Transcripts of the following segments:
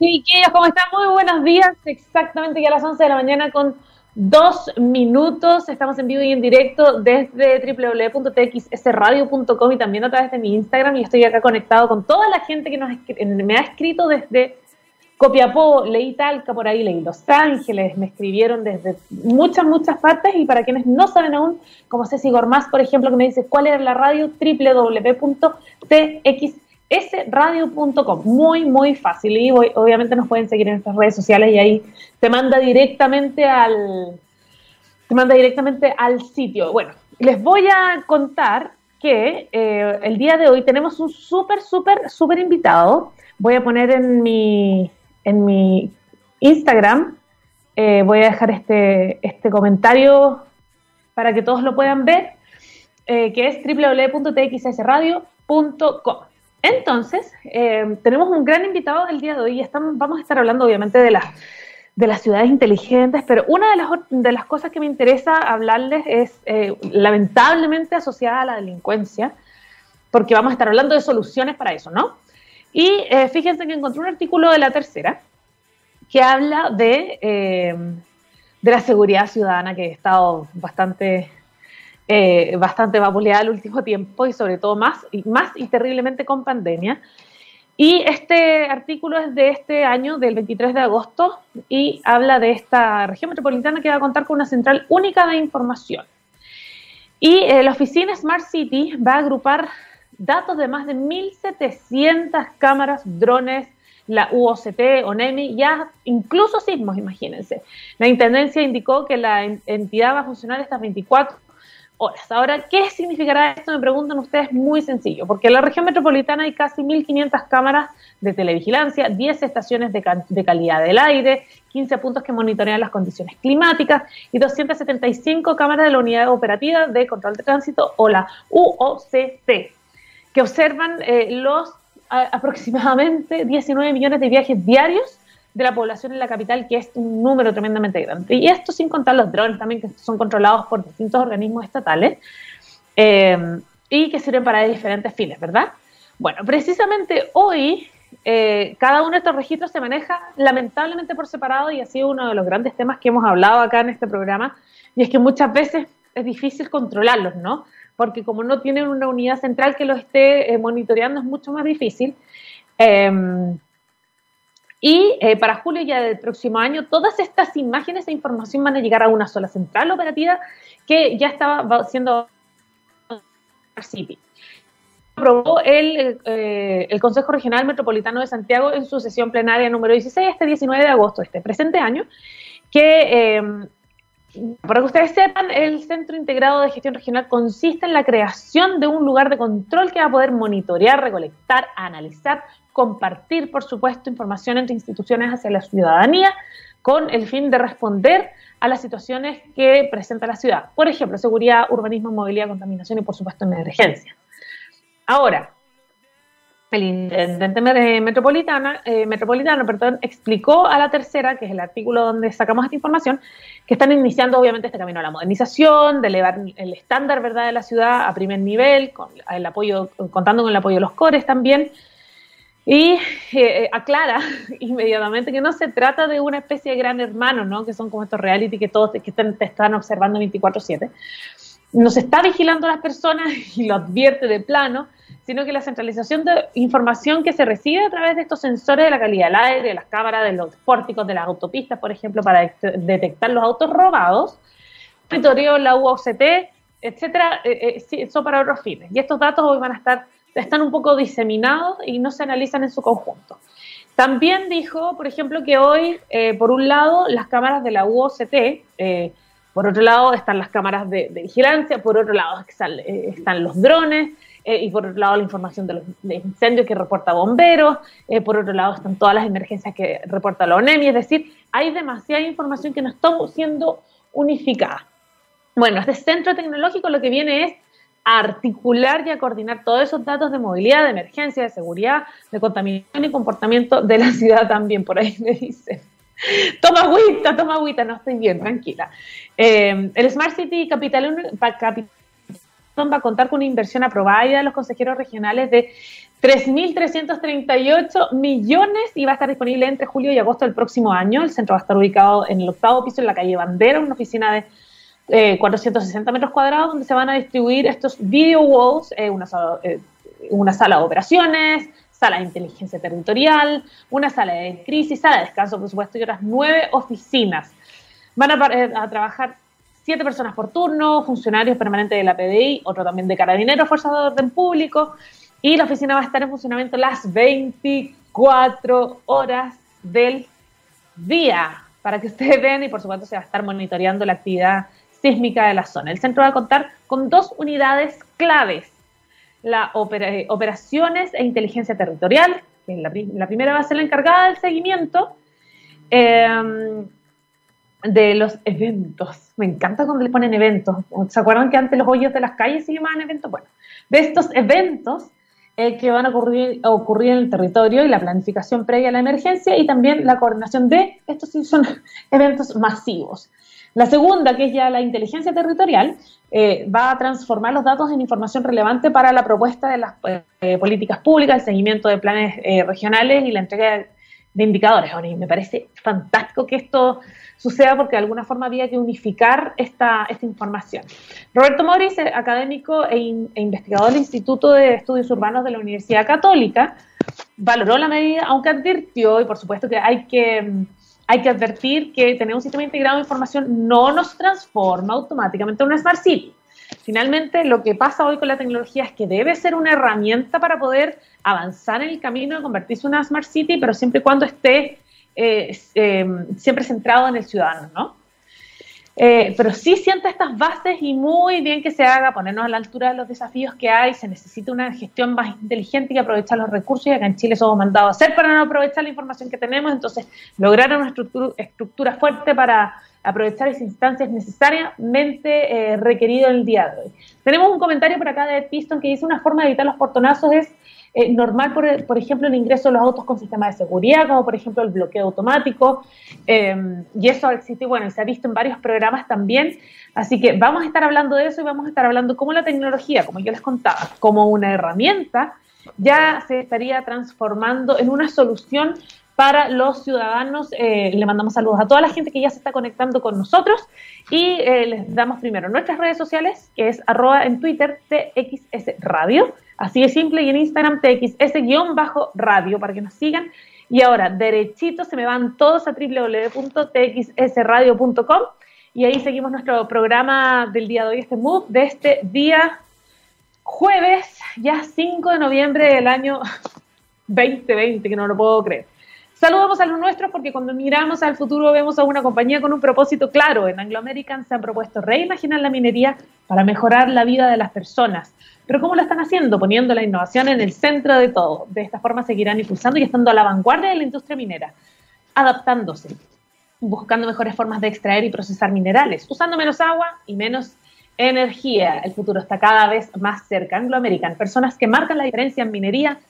Chiquillos, ¿cómo están? Muy buenos días. Exactamente ya a las 11 de la mañana con dos minutos. Estamos en vivo y en directo desde www.txsradio.com y también a través de mi Instagram. Y estoy acá conectado con toda la gente que nos, me ha escrito desde Copiapó, leí Talca por ahí, leí Los Ángeles, me escribieron desde muchas, muchas partes. Y para quienes no saben aún, como Ceci Gormaz, por ejemplo, que me dice cuál era la radio, www.tx sradio.com. Muy, muy fácil. Y obviamente nos pueden seguir en nuestras redes sociales y ahí te manda directamente al, te manda directamente al sitio. Bueno, les voy a contar que eh, el día de hoy tenemos un súper, súper, súper invitado. Voy a poner en mi, en mi Instagram, eh, voy a dejar este, este comentario para que todos lo puedan ver, eh, que es www.txsradio.com. Entonces, eh, tenemos un gran invitado el día de hoy estamos, vamos a estar hablando obviamente de, de las ciudades inteligentes, pero una de las, de las cosas que me interesa hablarles es eh, lamentablemente asociada a la delincuencia, porque vamos a estar hablando de soluciones para eso, ¿no? Y eh, fíjense que encontré un artículo de la tercera que habla de, de la seguridad ciudadana que he estado bastante eh, bastante vapuleada el último tiempo y sobre todo más y, más y terriblemente con pandemia. Y este artículo es de este año, del 23 de agosto, y habla de esta región metropolitana que va a contar con una central única de información. Y eh, la oficina Smart City va a agrupar datos de más de 1.700 cámaras, drones, la UOCT, ONEMI, ya incluso sismos, imagínense. La Intendencia indicó que la entidad va a funcionar estas 24 Ahora, ¿qué significará esto? Me preguntan ustedes, muy sencillo, porque en la región metropolitana hay casi 1.500 cámaras de televigilancia, 10 estaciones de, de, calidad del aire, 15 puntos que monitorean las condiciones climáticas y 275 cámaras de la Unidad Operativa de Control de Tránsito o la UOCT, que observan eh, los aproximadamente 19 millones de viajes diarios de la población en la capital, que es un número tremendamente grande. Y esto sin contar los drones también, que son controlados por distintos organismos estatales eh, y que sirven para diferentes fines, ¿verdad? Bueno, precisamente hoy eh, cada uno de estos registros se maneja lamentablemente por separado y ha sido uno de los grandes temas que hemos hablado acá en este programa, y es que muchas veces es difícil controlarlos, ¿no? Porque como no tienen una unidad central que los esté eh, monitoreando es mucho más difícil. Y eh, para julio ya del próximo año, todas estas imágenes e información van a llegar a una sola central operativa que ya estaba siendo City. Aprobó el, eh, el, Consejo Regional Metropolitano de Santiago en su sesión plenaria número 16, este 19 de agosto, este presente año, que eh, para que ustedes sepan, el Centro Integrado de Gestión Regional consiste en la creación de un lugar de control que va a poder monitorear, recolectar, analizar, compartir, por supuesto, información entre instituciones hacia la ciudadanía con el fin de responder a las situaciones que presenta la ciudad. Por ejemplo, seguridad, urbanismo, movilidad, contaminación y, por supuesto, emergencia. Ahora, el intendente metropolitana, eh, metropolitano perdón, explicó a la tercera, que es el artículo donde sacamos esta información, que están iniciando obviamente este camino a la modernización, de elevar el estándar ¿verdad? de la ciudad a primer nivel, con el apoyo, contando con el apoyo de los cores también, y eh, aclara inmediatamente que no se trata de una especie de gran hermano, ¿no? que son como estos reality que todos que te están observando 24/7. Nos está vigilando a las personas y lo advierte de plano, sino que la centralización de información que se recibe a través de estos sensores de la calidad del aire, de las cámaras, de los pórticos, de las autopistas, por ejemplo, para detectar los autos robados, territorio, la UOCT, etcétera, eh, eh, son para otros fines. Y estos datos hoy van a estar, están un poco diseminados y no se analizan en su conjunto. También dijo, por ejemplo, que hoy, eh, por un lado, las cámaras de la UOCT, por otro lado están las cámaras de, vigilancia, por otro lado están los drones, eh, y por otro lado la información de los incendios que reporta bomberos, eh, por otro lado están todas las emergencias que reporta la ONEMI, es decir, hay demasiada información que no está siendo unificada. Bueno, este centro tecnológico lo que viene es a articular y a coordinar todos esos datos de movilidad, de emergencia, de seguridad, de contaminación y comportamiento de la ciudad también, por ahí me dicen. Toma agüita, toma agüita, no estoy bien, tranquila. Eh, el Smart City Capital, Capital va a contar con una inversión aprobada de los consejeros regionales de 3.338 millones y va a estar disponible entre julio y agosto del próximo año. El centro va a estar ubicado en el octavo piso en la calle Bandera, una oficina de 460 metros cuadrados donde se van a distribuir estos video walls, una, una sala de operaciones, sala de inteligencia territorial, una sala de crisis, sala de descanso, por supuesto, y otras nueve oficinas. Van a, a trabajar siete personas por turno, funcionarios permanentes de la PDI, otro también de carabineros, fuerzas de orden público, y la oficina va a estar en funcionamiento las 24 horas del día, para que ustedes vean y por supuesto se va a estar monitoreando la actividad sísmica de la zona. El centro va a contar con dos unidades claves, la operaciones e inteligencia territorial, que la, la, primera va a ser la encargada del seguimiento, eh, de los eventos. Me encanta cuando le ponen eventos. ¿Se acuerdan que antes los hoyos de las calles se llamaban eventos? Bueno, de estos eventos eh, que van a ocurrir, a ocurrir en el territorio y la planificación previa a la emergencia y también la coordinación de, estos son eventos masivos. La segunda, que es ya la inteligencia territorial, eh, va a transformar los datos en información relevante para la propuesta de las eh, políticas públicas, el seguimiento de planes regionales y la entrega de, indicadores. Me parece fantástico que esto suceda porque de alguna forma había que unificar esta, esta información. Roberto Moris, eh, académico e, e, investigador del Instituto de Estudios Urbanos de la Universidad Católica, valoró la medida, aunque advirtió, y por supuesto que hay que, hay que advertir que tener un sistema integrado de información no nos transforma automáticamente en una Smart City. Finalmente, lo que pasa hoy con la tecnología es que debe ser una herramienta para poder avanzar en el camino de convertirse en una Smart City, pero siempre y cuando esté eh, eh, siempre centrado en el ciudadano, ¿no? Eh, pero sí siento estas bases y muy bien que se haga, ponernos a la altura de los desafíos que hay, se necesita una gestión más inteligente y aprovechar los recursos y acá en Chile somos mandados a hacer para no aprovechar la información que tenemos, entonces lograr una estructura, fuerte para aprovechar esas instancias necesariamente requeridas en el día de hoy. Tenemos un comentario por acá de Piston que dice una forma de evitar los portonazos es eh, normal, por, por, ejemplo, el ingreso de los autos con sistema de seguridad, como por ejemplo el bloqueo automático, eh, y eso existe, bueno, se ha visto en varios programas también, así que vamos a estar hablando de eso y vamos a estar hablando cómo la tecnología, como yo les contaba, como una herramienta, ya se estaría transformando en una solución para los ciudadanos. Eh, le mandamos saludos a toda la gente que ya se está conectando con nosotros. Y les damos primero nuestras redes sociales, que es arroba en Twitter TXS Radio Así de simple y en Instagram txs-radio para que nos sigan. Y ahora, derechito, se me van todos a www.txsradio.com y ahí seguimos nuestro programa del día de hoy, este Move, de este día jueves, ya 5 de noviembre del año 2020, que no lo puedo creer. Saludamos a los nuestros porque cuando miramos al futuro vemos a una compañía con un propósito claro. En Anglo American se han propuesto reimaginar la minería para mejorar la vida de las personas. Pero ¿cómo lo están haciendo? Poniendo la innovación en el centro de todo. De esta forma seguirán impulsando y estando a la vanguardia de la industria minera, adaptándose, buscando mejores formas de extraer y procesar minerales, usando menos agua y menos energía. El futuro está cada vez más cerca. Anglo American, personas que marcan la diferencia en minería.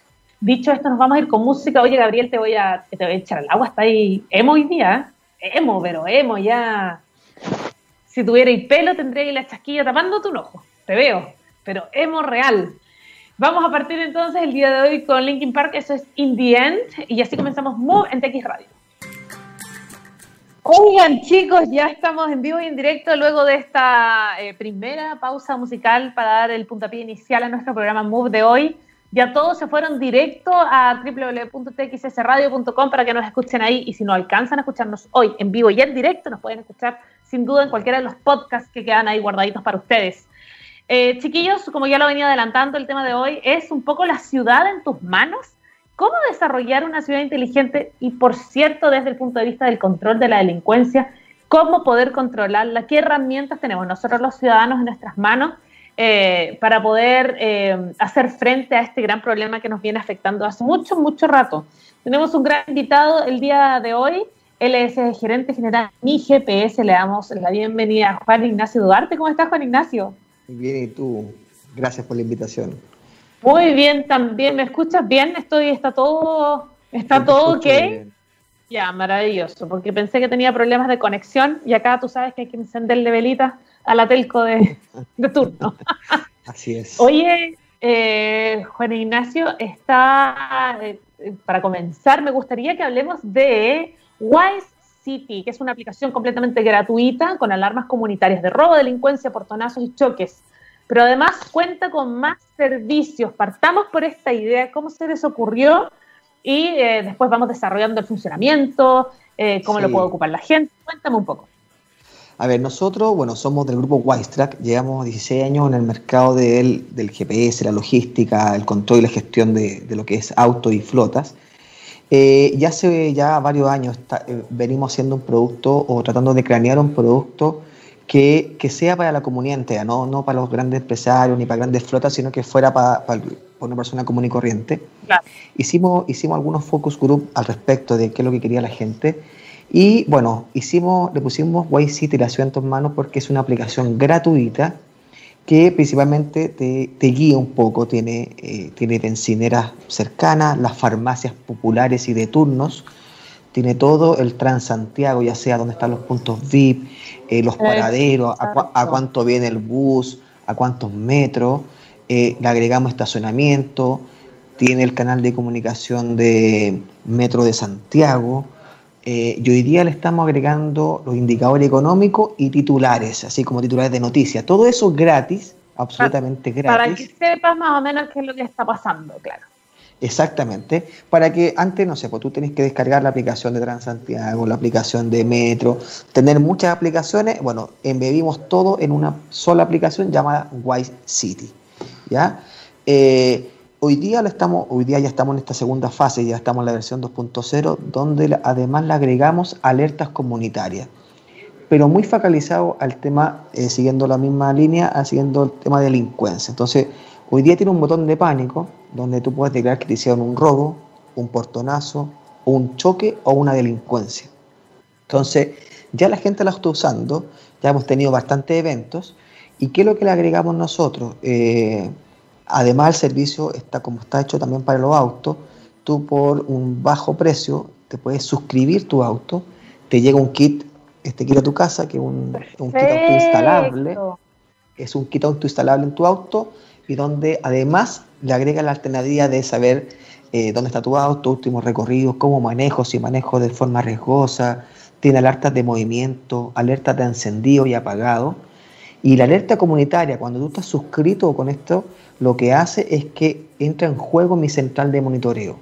Dicho esto, nos vamos a ir con música. Oye, Gabriel, te voy a, te voy a echar al agua. Está ahí emo hoy día. ¿eh? Emo, pero emo ya. Si tuviera el pelo, tendría la chasquilla tapando tu ojo. Te veo pero hemos real. Vamos a partir entonces el día de hoy con Linkin Park, eso es In the End, y así comenzamos Move en TX Radio. Oigan chicos, ya estamos en vivo y en directo luego de esta eh, primera pausa musical para dar el puntapié inicial a nuestro programa Move de hoy. Ya todos se fueron directo a www.txsradio.com para que nos escuchen ahí y si no alcanzan a escucharnos hoy en vivo y en directo, nos pueden escuchar sin duda en cualquiera de los podcasts que quedan ahí guardaditos para ustedes. Eh, chiquillos, como ya lo venía adelantando, el tema de hoy es un poco la ciudad en tus manos. ¿Cómo desarrollar una ciudad inteligente? Y por cierto, desde el punto de vista del control de la delincuencia, ¿cómo poder controlarla? ¿Qué herramientas tenemos nosotros los ciudadanos en nuestras manos eh, para poder eh, hacer frente a este gran problema que nos viene afectando hace mucho, mucho rato? Tenemos un gran invitado el día de hoy. Él es el gerente general de GPS. Le damos la bienvenida a Juan Ignacio Duarte. ¿Cómo estás, Juan Ignacio? Bien, y tú, gracias por la invitación. Muy bien, también. ¿Me escuchas bien? Estoy, está todo, está todo ok. Ya, maravilloso, porque pensé que tenía problemas de conexión y acá tú sabes que hay que encenderle velitas a la telco de, turno. Así es. Oye, eh, Juan Ignacio, está, eh, para comenzar, me gustaría que hablemos de Wise City, que es una aplicación completamente gratuita con alarmas comunitarias de robo, delincuencia, portonazos y choques. Pero además cuenta con más servicios. Partamos por esta idea, cómo se les ocurrió y eh, después vamos desarrollando el funcionamiento, cómo lo puede ocupar la gente. Cuéntame un poco. A ver, nosotros, bueno, somos del grupo Wisetrack, llevamos 16 años en el mercado del, GPS, la logística, el control y la gestión de, lo que es auto y flotas. Eh, ya hace ya varios años eh, venimos haciendo un producto o tratando de cranear un producto que, sea para la comunidad entera, ¿no? no para los grandes empresarios ni para grandes flotas, sino que fuera para, una persona común y corriente. Hicimos, hicimos algunos focus group al respecto de qué es lo que quería la gente y bueno, hicimos, le pusimos City la ciudad en tus manos porque es una aplicación gratuita que principalmente te, te guía un poco, tiene, eh, tiene bencineras cercanas, las farmacias populares y de turnos, tiene todo el Transantiago, ya sea donde están los puntos VIP, eh, los paraderos, a, cuánto viene el bus, a cuántos metros, eh, le agregamos estacionamiento, tiene el canal de comunicación de Metro de Santiago, eh, y hoy día le estamos agregando los indicadores económicos y titulares, así como titulares de noticias. Todo eso gratis, absolutamente gratis. Para que sepas más o menos qué es lo que está pasando, claro. Exactamente, para que antes, no sé, pues tú tenés que descargar la aplicación de Transantiago, la aplicación de Metro, tener muchas aplicaciones, bueno, embebimos todo en una sola aplicación llamada Wise City, ¿ya? Eh, Hoy día, estamos, hoy día ya estamos en esta segunda fase, ya estamos en la versión 2.0, donde además le agregamos alertas comunitarias, pero muy focalizado al tema, eh, siguiendo la misma línea, siguiendo el tema de delincuencia. Entonces, hoy día tiene un botón de pánico donde tú puedes declarar que te hicieron un robo, un portonazo, un choque o una delincuencia. Entonces, ya la gente la está usando, ya hemos tenido bastantes eventos. ¿Y qué es lo que le agregamos nosotros? Eh, Además, el servicio está como está hecho también para los autos. Tú por un bajo precio te puedes suscribir tu auto, te llega un kit, este kit a tu casa, que es un, un kit autoinstalable. Es un kit autoinstalable en tu auto y donde además le agrega la alternativa de saber eh, dónde está tu auto, últimos recorridos, cómo manejo, si manejo de forma riesgosa. Tiene alertas de movimiento, alertas de encendido y apagado. Y la alerta comunitaria, cuando tú estás suscrito con esto, lo que hace es que entra en juego mi central de monitoreo.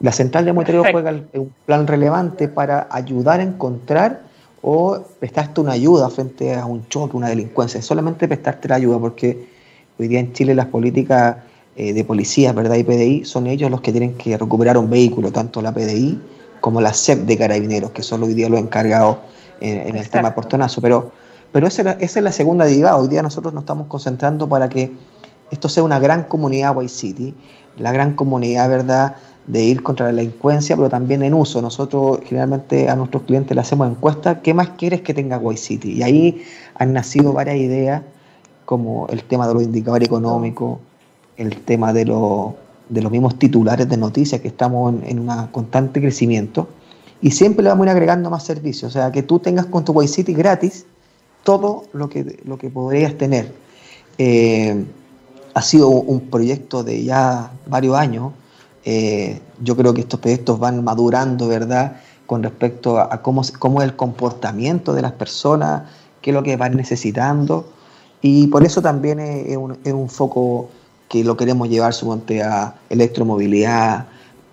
La central de monitoreo juega un plan relevante para ayudar a encontrar o prestarte una ayuda frente a un choque, una delincuencia. Es solamente prestarte la ayuda, porque hoy día en Chile las políticas eh, de policía, ¿verdad? Y PDI son ellos los que tienen que recuperar un vehículo, tanto la PDI como la CEP de carabineros, que son hoy día los encargados en, el tema de portonazo. Pero, pero esa, esa es la segunda derivada. Hoy día nosotros nos estamos concentrando para que esto sea una gran comunidad White City, la gran comunidad, ¿verdad?, de ir contra la delincuencia, pero también en uso. Nosotros generalmente a nuestros clientes le hacemos encuestas, ¿qué más quieres que tenga White City? Y ahí han nacido varias ideas, como el tema de los indicadores económicos, el tema de, de los mismos titulares de noticias, que estamos en, un constante crecimiento. Y siempre le vamos a ir agregando más servicios, o sea, que tú tengas con tu White gratis todo lo que, lo que podrías tener. Eh, ha sido un proyecto de ya varios años. Eh, yo creo que estos proyectos van madurando, ¿verdad? Con respecto a, cómo, cómo, es el comportamiento de las personas, qué es lo que van necesitando. Y por eso también es, un, foco que lo queremos llevar, suponte, a electromovilidad.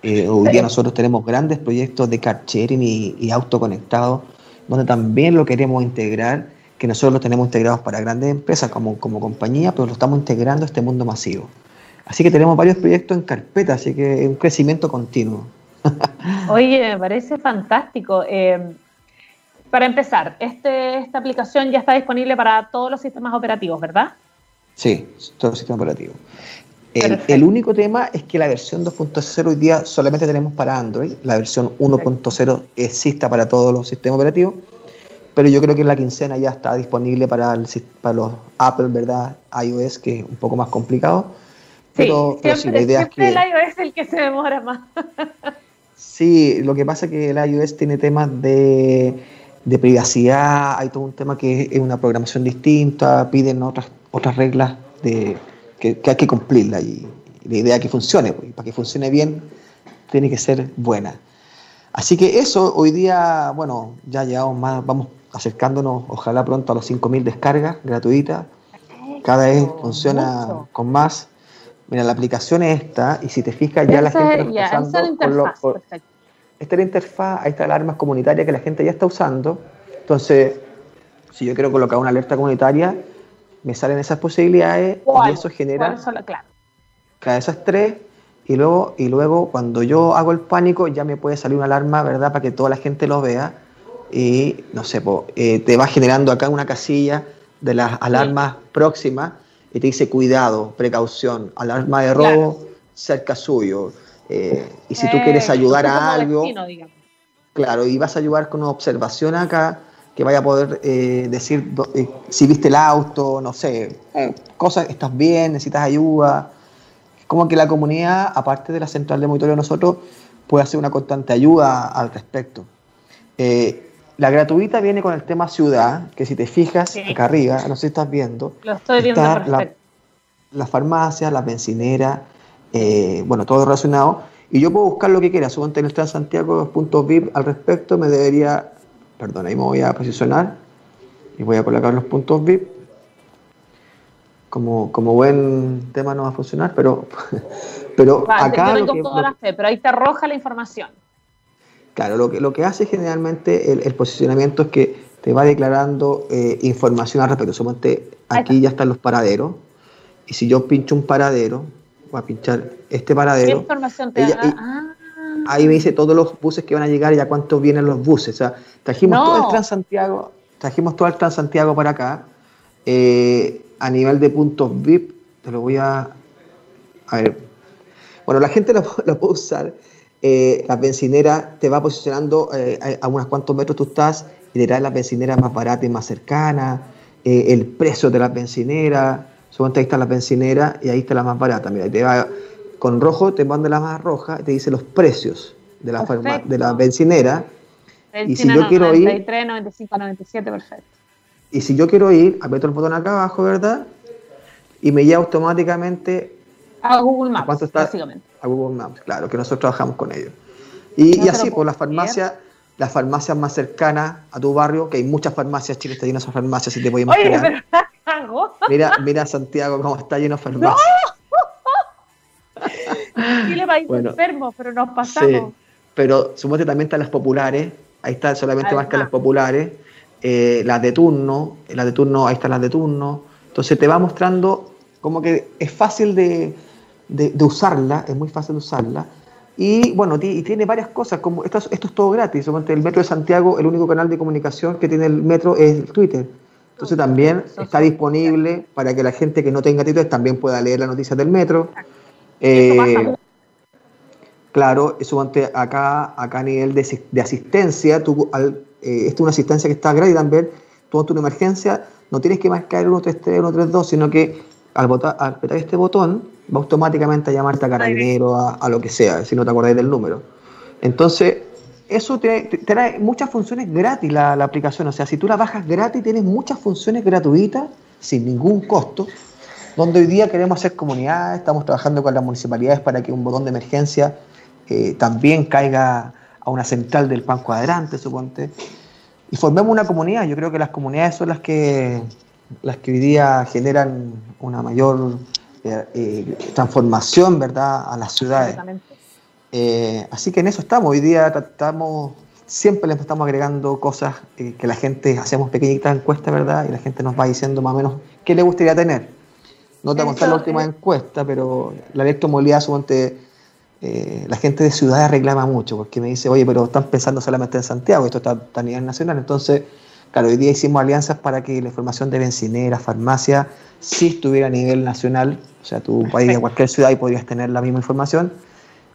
Eh, hoy día nosotros tenemos grandes proyectos de car sharing y, y autoconectados, donde también lo queremos integrar que nosotros lo tenemos integrados para grandes empresas como, como compañía, pero lo estamos integrando a este mundo masivo. Así que tenemos varios proyectos en carpeta, así que es un crecimiento continuo. Oye, me parece fantástico. Eh, para empezar, este, esta aplicación ya está disponible para todos los sistemas operativos, ¿verdad? Sí, todos los sistemas operativos. El, el, único tema es que la versión 2.0 hoy día solamente tenemos para Android, la versión 1.0 exista para todos los sistemas operativos pero yo creo que la quincena ya está disponible para, para los Apple, ¿verdad? iOS, que es un poco más complicado. Pero, sí, siempre, la idea es que, el iOS es el que se demora más. sí, lo que pasa es que el iOS tiene temas de, de privacidad, hay todo un tema que es una programación distinta, piden otras, otras reglas de, que, hay que cumplirla y, la idea es que funcione, pues, para que funcione bien tiene que ser buena. Así que eso, hoy día, bueno, ya llegamos más, vamos acercándonos, ojalá pronto a los 5.000 descargas gratuitas. Cada vez funciona con más. Mira, la aplicación es esta, y si te fijas, ya la gente está usando. esta es la interfaz, ahí está la alarma comunitaria que la gente ya está usando. Entonces, si yo quiero colocar una alerta comunitaria, me salen esas posibilidades y eso genera. Cada esas tres, y luego, y luego cuando yo hago el pánico, ya me puede salir una alarma, ¿verdad? Para que toda la gente lo vea. Y no sé, eh, te va generando acá una casilla de las alarmas próximas y te dice cuidado, precaución, alarma de robo cerca suyo. Eh, y si tú quieres eh, ayudar a algo, claro, y vas a ayudar con una observación acá, que vaya a poder decir si viste el auto, no sé, cosas, estás bien, necesitas ayuda como que la comunidad, aparte de la central de monitoreo nosotros, puede hacer una constante ayuda al respecto. Eh, la gratuita viene con el tema ciudad, que si te fijas acá arriba, no sé si estás viendo. Lo estoy viendo está la, la, farmacia, la bencinera, eh, bueno, todo relacionado. Y yo puedo buscar lo que quiera. Suponte en el Santiago.vip al respecto me debería, perdón, ahí me voy a posicionar y voy a colocar los puntos VIP como, como buen tema no va a funcionar, pero, pero acá... pero ahí te arroja la información. Claro, lo que, lo que hace generalmente el, posicionamiento es que te va declarando eh, información al respecto. Suponte, aquí ya están los paraderos, y si yo pincho un paradero, voy a pinchar este paradero. ¿Qué información te da? Ah. Ahí me dice todos los buses que van a llegar y a cuántos vienen los buses. O sea, trajimos todo el Transantiago, trajimos todo el Transantiago para acá. Eh, a nivel de puntos VIP, te lo voy a... A ver. Bueno, la gente lo, puede usar. Eh, la bencinera te va posicionando eh, a unos cuantos metros tú estás y te trae la bencinera más barata y más cercana, eh, el precio de la bencinera, suponte ahí está la bencinera y ahí está la más barata. Mira, te va, con rojo te manda la más roja y te dice los precios de la, de la bencinera. y si yo quiero 93, ir... 95, 97, perfecto. Y si yo quiero ir, aprieto el botón acá abajo, ¿verdad? Y me lleva automáticamente a Google Maps, está? básicamente. A Google Maps, claro, que nosotros trabajamos con ellos. Y, así, por pues, las farmacias, las farmacias más cercanas a tu barrio, que hay muchas farmacias, Chile está lleno de farmacias, si te voy a imaginar. Oye, pero mira, mira Santiago cómo está lleno de farmacias. ¡No! Chile país bueno, enfermo, pero nos pasamos. Sí, pero suponte también están las populares, ahí está solamente más que las populares eh, las de turno, las de turno, ahí están las de turno. Entonces te va mostrando como que es fácil de, usarla, es muy fácil de usarla. Y bueno, y tiene varias cosas, como esto, esto es todo gratis. El Metro de Santiago, el único canal de comunicación que tiene el Metro es Twitter. Entonces también está disponible para que la gente que no tenga Twitter también pueda leer las noticias del Metro. Eh, claro, eso acá, acá a nivel de, de asistencia, tú al eh, esta es una asistencia que está gratis también, tú ante una emergencia, no tienes que marcar 133, 132, sino que al, botar, al apretar este botón va automáticamente a llamarte a carabinero, a, a, lo que sea, si no te acordáis del número. Entonces, eso te, trae muchas funciones gratis la, la, aplicación. O sea, si tú la bajas gratis, tienes muchas funciones gratuitas, sin ningún costo, donde hoy día queremos hacer comunidades, estamos trabajando con las municipalidades para que un botón de emergencia eh, también caiga a una central del pan cuadrante, suponte, y formemos una comunidad. Yo creo que las comunidades son las que, las que hoy día generan una mayor eh, eh, transformación, ¿verdad?, a las ciudades. Eh, así que en eso estamos. Hoy día estamos, siempre le estamos agregando cosas que la gente, hacemos pequeñitas encuestas, ¿verdad?, y la gente nos va diciendo más o menos qué le gustaría tener. No te voy a contar la última encuesta, pero la electromovilidad, suponte eh, la gente de ciudades reclama mucho, porque me dice, oye, pero están pensando solamente en Santiago, esto está a nivel nacional. Entonces, claro, hoy día hicimos alianzas para que la información de bencineras, farmacia, sí estuviera a nivel nacional. O sea, tú ir a cualquier ciudad y podrías tener la misma información.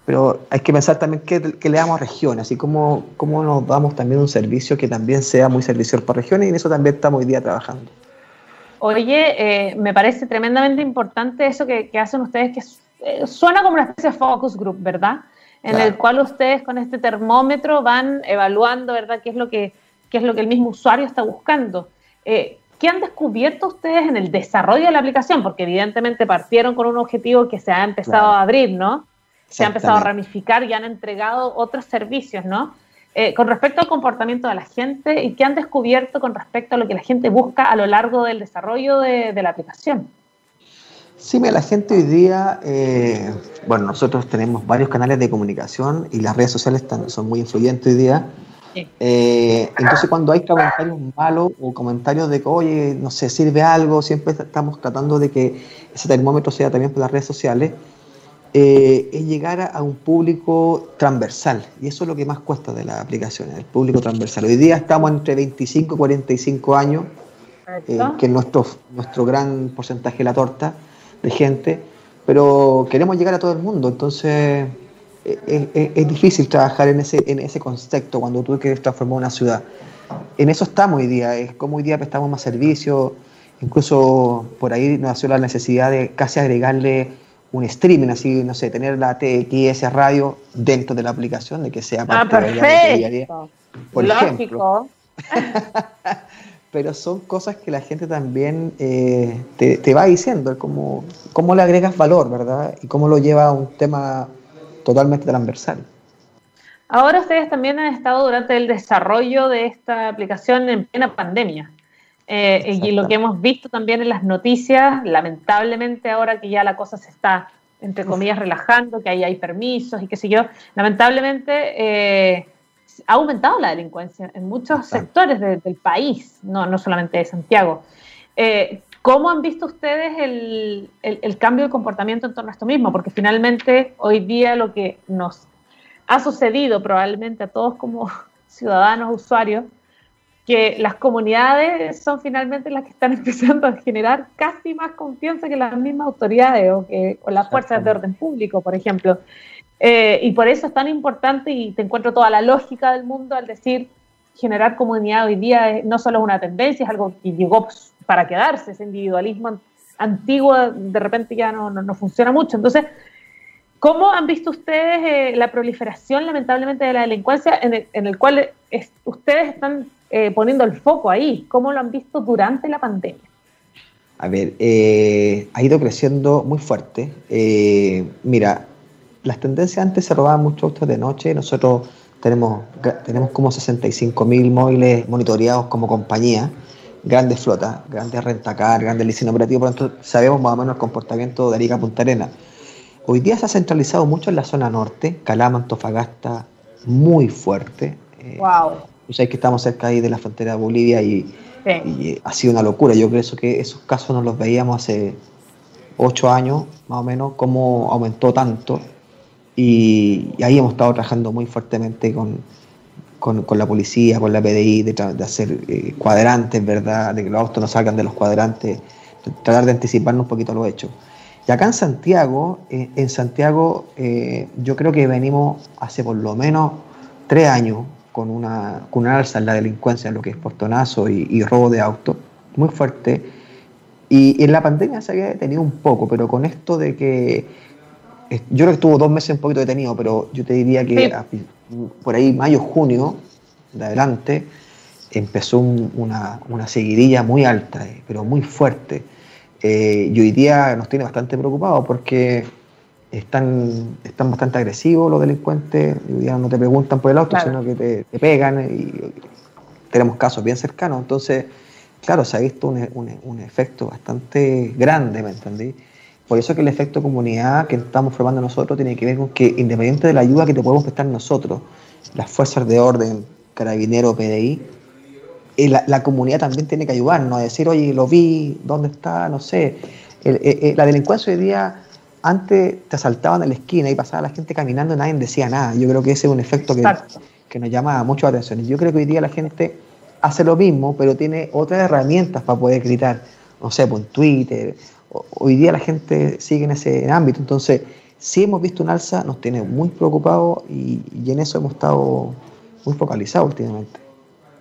Pero hay que pensar también que, le damos a regiones, así como, como nos damos también un servicio que también sea muy servicial para regiones, y en eso también estamos hoy día trabajando. Oye, eh, me parece tremendamente importante eso que, que hacen ustedes, que eh, suena como una especie de focus group, ¿verdad? En el cual ustedes con este termómetro van evaluando, ¿verdad? ¿Qué es lo que, qué es lo que el mismo usuario está buscando? Eh, ¿qué han descubierto ustedes en el desarrollo de la aplicación? Porque evidentemente partieron con un objetivo que se ha empezado a abrir, ¿no? Se ha empezado a ramificar y han entregado otros servicios, ¿no? Eh, con respecto al comportamiento de la gente y qué han descubierto con respecto a lo que la gente busca a lo largo del desarrollo de, la aplicación. Sí, mira, la gente hoy día, eh, bueno, nosotros tenemos varios canales de comunicación y las redes sociales están, son muy influyentes hoy día. Eh, entonces, cuando hay comentarios malos o comentarios de que, oye, no sé, sirve algo, siempre estamos tratando de que ese termómetro sea también por las redes sociales. Eh, es llegar a, un público transversal. Y eso es lo que más cuesta de las aplicaciones, el público transversal. Hoy día estamos entre 25 y 45 años, eh, que es nuestro, nuestro gran porcentaje de la torta de gente, pero queremos llegar a todo el mundo. Entonces es, difícil trabajar en ese, en ese concepto cuando tú quieres transformar una ciudad. En eso estamos hoy día, es como hoy día prestamos más servicios, incluso por ahí nos nació la necesidad de casi agregarle un streaming, así, no sé, tener la TXS radio dentro de la aplicación, de que sea ah, parte de la Por ejemplo. Pero son cosas que la gente también eh, te, va diciendo, como cómo le agregas valor, ¿verdad? Y cómo lo lleva a un tema totalmente transversal. Ahora ustedes también han estado durante el desarrollo de esta aplicación en plena pandemia. Eh, y lo que hemos visto también en las noticias, lamentablemente ahora que ya la cosa se está, entre comillas, relajando, que ahí hay permisos y qué sé yo, lamentablemente eh, ha aumentado la delincuencia en muchos sectores del país, no, no solamente de Santiago. Eh, ¿Cómo han visto ustedes el, el, cambio de comportamiento en torno a esto mismo? Porque finalmente hoy día lo que nos ha sucedido probablemente a todos como ciudadanos, usuarios, que las comunidades son finalmente las que están empezando a generar casi más confianza que las mismas autoridades o, que, las fuerzas de orden público, por ejemplo. Eh, y por eso es tan importante y te encuentro toda la lógica del mundo al decir generar comunidad hoy día no solo es una tendencia, es algo que llegó para quedarse, ese individualismo antiguo de repente ya no, no, funciona mucho. Entonces, ¿cómo han visto ustedes eh, la proliferación lamentablemente de la delincuencia en el, en el cual ustedes están eh, poniendo el foco ahí? ¿Cómo lo han visto durante la pandemia? A ver, eh, ha ido creciendo muy fuerte. Eh, mira, las tendencias antes se robaban muchos autos de noche. Nosotros tenemos, tenemos como 65 mil móviles monitoreados como compañía, grandes flotas, grandes rentacar, grandes licen operativos, por lo tanto sabemos más o menos el comportamiento de Arica Punta Arena. Hoy día se ha centralizado mucho en la zona norte, Calama, Antofagasta, muy fuerte. wow sabéis que estamos cerca ahí de la frontera de Bolivia y, ha sido una locura. Yo creo que esos casos nos los veíamos hace ocho años, más o menos, cómo aumentó tanto. Y, ahí hemos estado trabajando muy fuertemente con, con, la policía, con la PDI, de, de hacer eh, cuadrantes, ¿verdad? De que los autos no salgan de los cuadrantes, tratar de anticiparnos un poquito a los hechos. Y acá en Santiago, eh, en Santiago eh, yo creo que venimos hace por lo menos tres años con una, con alza en la delincuencia, en lo que es portonazo y, robo de auto, muy fuerte. Y, en la pandemia se había detenido un poco, pero con esto de que yo creo que estuvo dos meses un poquito detenido, pero yo te diría que por ahí mayo, junio, de adelante, empezó una, una, seguidilla muy alta, eh, pero muy fuerte. Eh, y hoy día nos tiene bastante preocupados porque están, están bastante agresivos los delincuentes, ya no te preguntan por el auto, sino que te, pegan y tenemos casos bien cercanos. Entonces, claro, se ha visto un, un, efecto bastante grande, ¿me entendí? Por eso que el efecto comunidad que estamos formando nosotros tiene que ver con que, independiente de la ayuda que te podemos prestar nosotros, las fuerzas de orden, carabinero, PDI, eh, la, la, comunidad también tiene que ayudarnos a decir, oye, lo vi, ¿dónde está? No sé. Eh, eh, la delincuencia hoy día antes te asaltaban en la esquina y pasaba la gente caminando y nadie decía nada. Yo creo que ese es un efecto que, que nos llama mucho la atención. Y yo creo que hoy día la gente hace lo mismo, pero tiene otras herramientas para poder gritar. No sé, por pues, Twitter. Hoy día la gente sigue en ese ámbito. Entonces, si hemos visto un alza, nos tiene muy preocupados y, en eso hemos estado muy focalizados últimamente.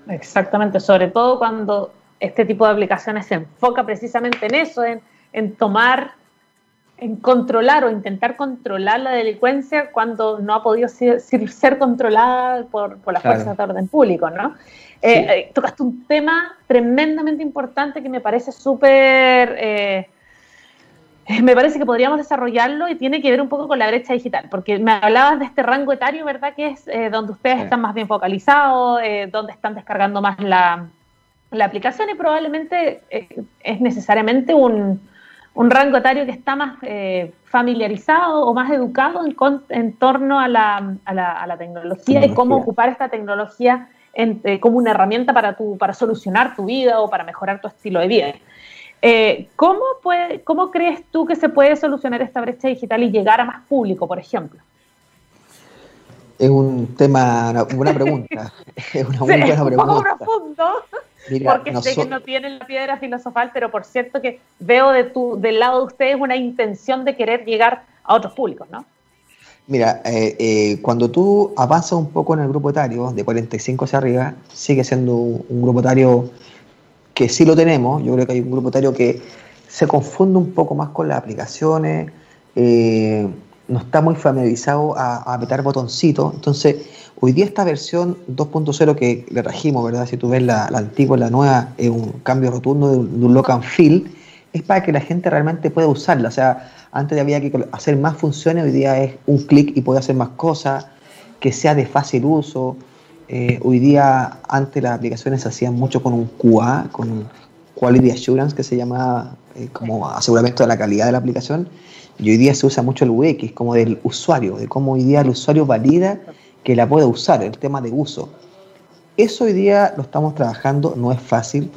Exactamente, sobre todo cuando este tipo de aplicaciones se enfoca precisamente en eso, en, en tomar en controlar o intentar controlar la delincuencia cuando no ha podido ser, ser controlada por, por las fuerzas de orden público, ¿no? Eh, eh, tocaste un tema tremendamente importante que me parece súper... Eh, me parece que podríamos desarrollarlo y tiene que ver un poco con la brecha digital, porque me hablabas de este rango etario, ¿verdad? Que es donde ustedes están más bien focalizados, donde están descargando más la, la aplicación y probablemente es necesariamente un, un rango etario que está más eh, familiarizado o más educado en, torno a la, a, la, a la, tecnología y cómo ocupar esta tecnología eh, como una herramienta para, tu, para solucionar tu vida o para mejorar tu estilo de vida. Eh, ¿cómo, puede, ¿Cómo crees tú que se puede solucionar esta brecha digital y llegar a más público, por ejemplo? Es un tema, una buena pregunta. es una muy buena pregunta. Un poco profundo porque sé que no tienen la piedra filosofal, pero por cierto que veo de tu, del lado de ustedes una intención de querer llegar a otros públicos, ¿no? Mira, eh, eh, cuando tú avanzas un poco en el grupo etario, de 45 hacia arriba, sigue siendo un grupo etario que sí lo tenemos. Yo creo que hay un grupo etario que se confunde un poco más con las aplicaciones, eh, no está muy familiarizado a, a apretar botoncitos. Entonces, Hoy día esta versión 2.0 que le trajimos, ¿verdad? Si tú ves la, antigua y la nueva, es un cambio rotundo de un, look and feel, es para que la gente realmente pueda usarla. O sea, antes había que hacer más funciones, hoy día es un clic y puede hacer más cosas, que sea de fácil uso. Eh, hoy día, antes las aplicaciones se hacían mucho con un QA, con un Quality Assurance, que se llama eh, como aseguramiento de la calidad de la aplicación. Y hoy día se usa mucho el UX, como del usuario, de cómo hoy día el usuario valida que la pueda usar, el tema de uso. Eso hoy día lo estamos trabajando, no es fácil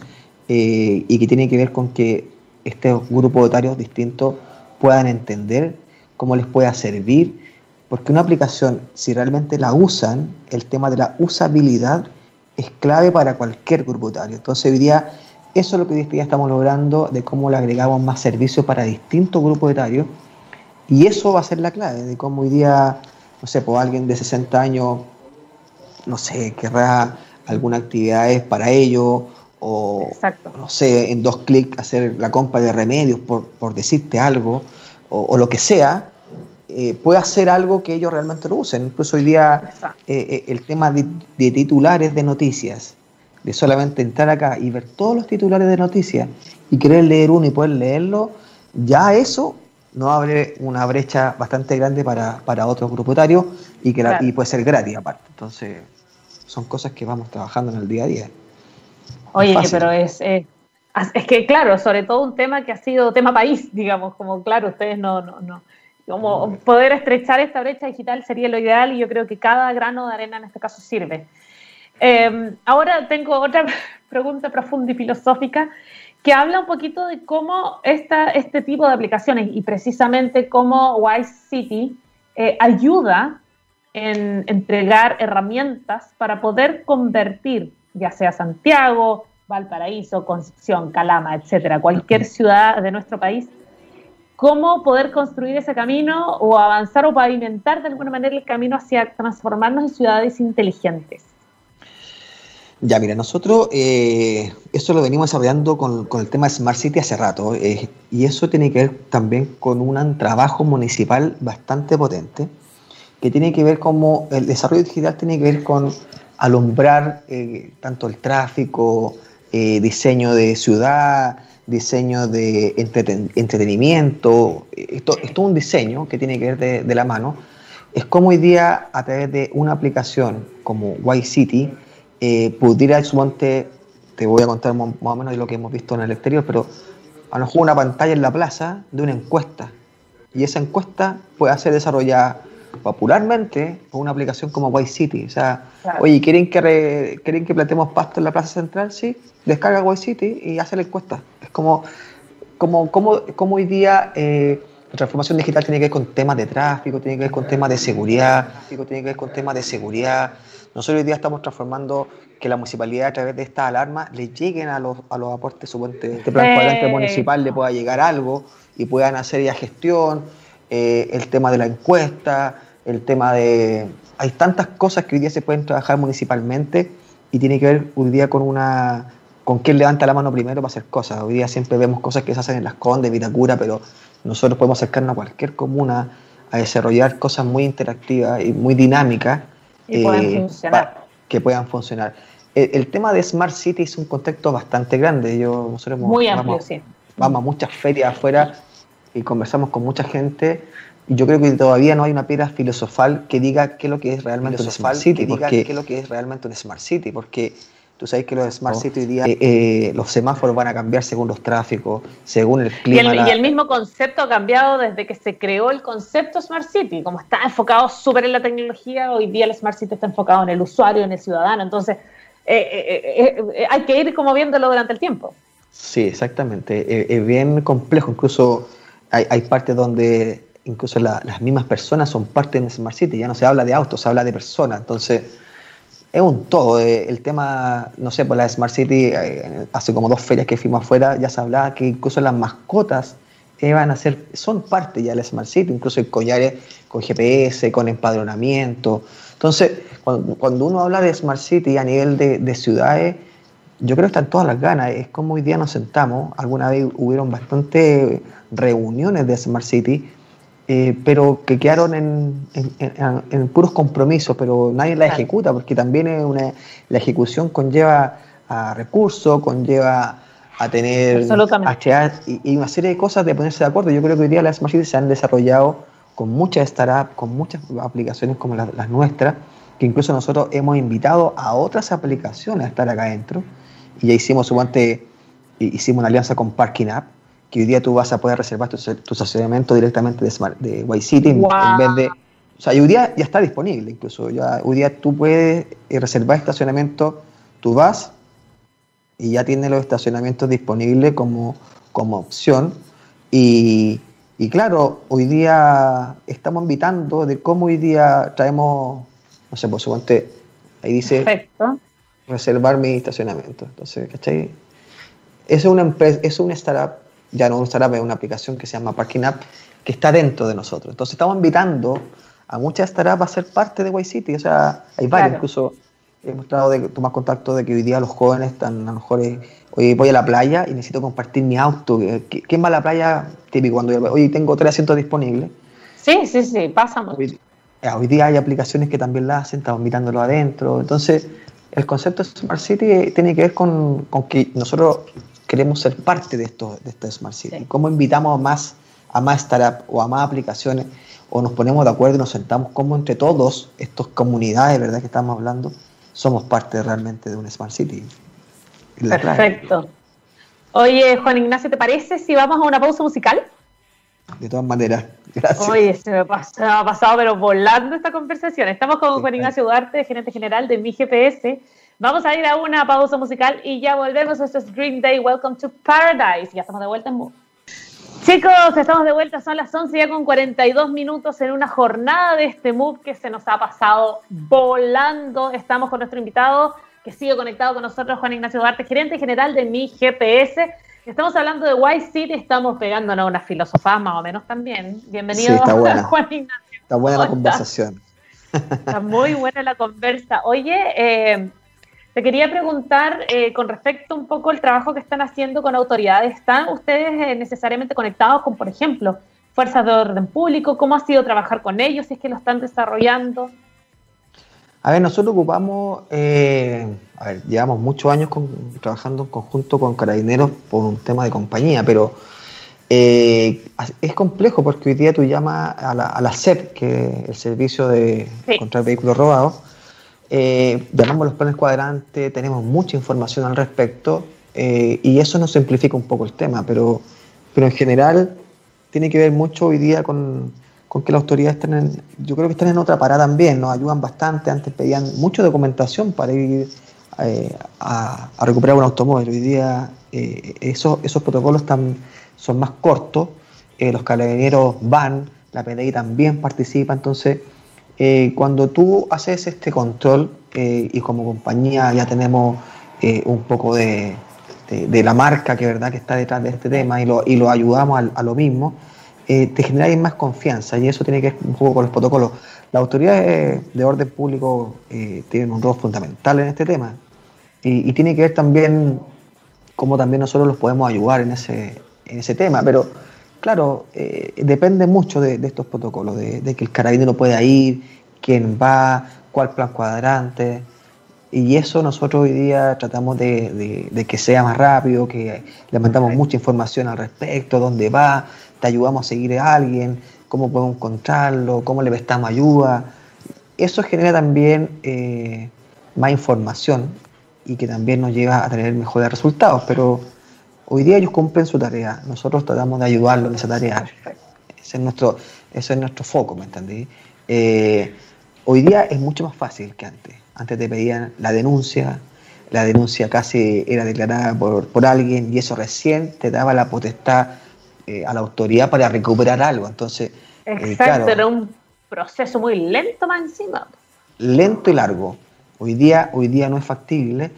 eh, y que tiene que ver con que este grupo de etarios distintos puedan entender cómo les pueda servir, porque una aplicación, si realmente la usan, el tema de la usabilidad es clave para cualquier grupo etario. Entonces hoy día eso es lo que hoy día estamos logrando de cómo le agregamos más servicios para distintos grupos etarios y eso va a ser la clave de cómo hoy día no sé, pues alguien de 60 años, no sé, querrá alguna actividad para ello, o no sé, en dos clics hacer la compra de remedios, por, decirte algo, o, lo que sea, eh, puede hacer algo que ellos realmente lo usen. Incluso hoy día eh, eh, el tema de, de, titulares de noticias, de solamente entrar acá y ver todos los titulares de noticias y querer leer uno y poder leerlo, ya eso no abre una brecha bastante grande para, para otros grupos y que y puede ser gratis aparte. Entonces, son cosas que vamos trabajando en el día a día. Oye, pero es, es que claro, sobre todo un tema que ha sido tema país, digamos, como claro, ustedes no, no, no. Como poder estrechar esta brecha digital sería lo ideal y yo creo que cada grano de arena en este caso sirve. Em, ahora tengo otra pregunta profunda y filosófica que habla un poquito de cómo esta, este tipo de aplicaciones y precisamente cómo Wise City eh, ayuda en entregar herramientas para poder convertir, ya sea Santiago, Valparaíso, Concepción, Calama, etcétera, cualquier ciudad de nuestro país, cómo poder construir ese camino o avanzar o pavimentar de alguna manera el camino hacia transformarnos en ciudades inteligentes. Ya, mira, nosotros eh, eso lo venimos desarrollando con, el tema de Smart City hace rato eh, y eso tiene que ver también con un trabajo municipal bastante potente que tiene que ver como el desarrollo digital tiene que ver con alumbrar eh, tanto el tráfico, diseño de ciudad, diseño de entretenimiento, esto, es un diseño que tiene que ver de, de la mano. Es como hoy día a través de una aplicación como Y City, eh, pudiera monte te voy a contar más o menos de lo que hemos visto en el exterior, pero a lo mejor una pantalla en la plaza de una encuesta. Y esa encuesta puede ser desarrollada popularmente con una aplicación como White City. O sea, oye, ¿quieren que, ¿quieren que plantemos pasto en la plaza central? Sí, descarga White City y hace la encuesta. Es como, como, como, como hoy día eh, la transformación digital tiene que ver con temas de tráfico, tiene que ver con temas de seguridad, tiene que ver con temas de seguridad. Nosotros hoy día estamos transformando que la municipalidad a través de estas alarmas le lleguen a los, a los aportes supuestamente este plan cuadrante municipal le pueda llegar algo y puedan hacer ya gestión, eh, el tema de la encuesta, el tema de... Hay tantas cosas que hoy día se pueden trabajar municipalmente y tiene que ver hoy día con una con quién levanta la mano primero para hacer cosas. Hoy día siempre vemos cosas que se hacen en Las Condes, Vitacura, pero nosotros podemos acercarnos a cualquier comuna a desarrollar cosas muy interactivas y muy dinámicas eh, que puedan funcionar. El, tema de Smart City es un contexto bastante grande. Yo, nosotros muy amplio, sí. vamos a muchas ferias afuera y conversamos con mucha gente y yo creo que todavía no hay una piedra filosofal que diga qué es lo que es realmente un Smart City. Porque, qué es lo que es realmente un Smart City. Porque Tú sabes que los Smart City hoy día, eh, eh, los semáforos van a cambiar según los tráficos, según el clima. Y el, mismo concepto ha cambiado desde que se creó el concepto Smart City. Como está enfocado súper en la tecnología, hoy día el Smart City está enfocado en el usuario, en el ciudadano. Entonces, eh, hay que ir como viéndolo durante el tiempo. Sí, exactamente. es bien complejo. Incluso hay, hay partes donde incluso las mismas personas son parte de Smart City. Ya no se habla de autos, se habla de personas. Entonces es un todo. Eh, el tema, no sé, por la Smart City, eh, hace como dos ferias que fuimos afuera, ya se hablaba que incluso las mascotas van a ser, son parte ya de la Smart City, incluso el collares con GPS, con empadronamiento. Entonces, cuando, uno habla de Smart City a nivel de, de, ciudades, yo creo que están todas las ganas. Es como hoy día nos sentamos, alguna vez hubieron bastantes reuniones de Smart City eh, pero que quedaron en, puros compromisos, pero nadie la ejecuta, porque también es una, la ejecución conlleva a recursos, conlleva a tener HA y, una serie de cosas de ponerse de acuerdo. Yo creo que hoy día las Smart Cities se han desarrollado con muchas startups, con muchas aplicaciones como las, nuestras, que incluso nosotros hemos invitado a otras aplicaciones a estar acá adentro. Y ya hicimos, hicimos una alianza con Parking App, que hoy día tú vas a poder reservar tu, estacionamiento directamente de, Smart, de White City en vez de... O sea, hoy día ya está disponible incluso. Ya, hoy día tú puedes eh, reservar estacionamiento, tú vas y ya tienes los estacionamientos disponibles como, como opción. Y, y claro, hoy día estamos invitando de cómo hoy día traemos, no sé, por supuesto, ahí dice reservar mi estacionamiento. Entonces, ¿cachai? Es una empresa, es una startup ya no estará una aplicación que se llama Parking App, que está dentro de nosotros. Entonces estamos invitando a muchas startups a ser parte de City. O sea, hay varios, incluso he mostrado de tomar contacto de que hoy día los jóvenes están a lo mejor, eh, hoy voy a la playa y necesito compartir mi auto. ¿Quién va a la playa? Típico, cuando hoy tengo tres asientos disponibles. Sí, sí, sí, pasa mucho. Hoy, eh, hoy día hay aplicaciones que también la hacen, estamos mirándolo adentro. Entonces, el concepto de Smart City tiene que ver con, con que nosotros queremos ser parte de esto, de esta Smart City. ¿Cómo invitamos a más, a más startups o a más aplicaciones? O nos ponemos de acuerdo y nos sentamos como entre todos, estas comunidades, ¿verdad? Que estamos hablando, somos parte realmente de una Smart City. Perfecto. Oye, Juan Ignacio, ¿te parece si vamos a una pausa musical? De todas maneras, gracias. Oye, se me, ha pasado, pero volando esta conversación. Estamos con Juan Ignacio Duarte, gerente general de Mi GPS Vamos a ir a una pausa musical y ya volvemos. Esto es Green Day, Welcome to Paradise. Ya estamos de vuelta en Move. Chicos, estamos de vuelta, son las 11 ya con 42 minutos en una jornada de este Move que se nos ha pasado volando. Estamos con nuestro invitado que sigue conectado con nosotros, Juan Ignacio Duarte, gerente general de Mi GPS. Estamos hablando de White City, estamos pegándonos una filosofía más o menos también. Bienvenido, Juan Ignacio. Está buena la conversación. Está muy buena la conversa. Oye, eh, te quería preguntar eh, con respecto un poco al trabajo que están haciendo con autoridades. ¿Están ustedes eh, necesariamente conectados con, por ejemplo, fuerzas de orden público? ¿Cómo ha sido trabajar con ellos? Si es que lo están desarrollando. A ver, nosotros ocupamos, eh, a ver, llevamos muchos años trabajando en conjunto con carabineros por un tema de compañía, pero es complejo porque hoy día tú llamas a la, a SEP, que es el servicio de contra el vehículo robado, eh, llamamos los planes cuadrantes, tenemos mucha información al respecto eh, y eso nos simplifica un poco el tema, pero, pero en general tiene que ver mucho hoy día con, con que las autoridades están en, yo creo que están en otra parada también, nos ayudan bastante, antes pedían mucha documentación para ir eh, a, recuperar un automóvil, hoy día eh, esos, esos protocolos están, son más cortos, los carabineros van, la PDI también participa, entonces eh, cuando tú haces este control eh, y como compañía ya tenemos eh, un poco de, la marca que, verdad, que está detrás de este tema y lo, y lo ayudamos a, lo mismo, te genera más confianza y eso tiene que ver un poco con los protocolos. Las autoridades de orden público tienen un rol fundamental en este tema y, tiene que ver también cómo también nosotros los podemos ayudar en ese, en ese tema. Pero claro, eh, depende mucho de, estos protocolos, de, que el carabinero pueda ir, quién va, cuál plan cuadrante. Y eso nosotros hoy día tratamos de, que sea más rápido, que le mandamos mucha información al respecto, dónde va, te ayudamos a seguir a alguien, cómo podemos encontrarlo, cómo le prestamos ayuda. Eso genera también eh, más información y que también nos lleva a tener mejores resultados. Pero hoy día ellos cumplen su tarea, nosotros tratamos de ayudarlos en esa tarea. Ese es nuestro, ese es nuestro foco, ¿me entendí? Eh, hoy día es mucho más fácil que antes. Antes te pedían la denuncia, la denuncia casi era declarada por, por alguien y eso recién te daba la potestad eh, a la autoridad para recuperar algo. Entonces, eh, Exacto, era un proceso muy lento más encima. Lento y largo. Hoy día, hoy día no es factible,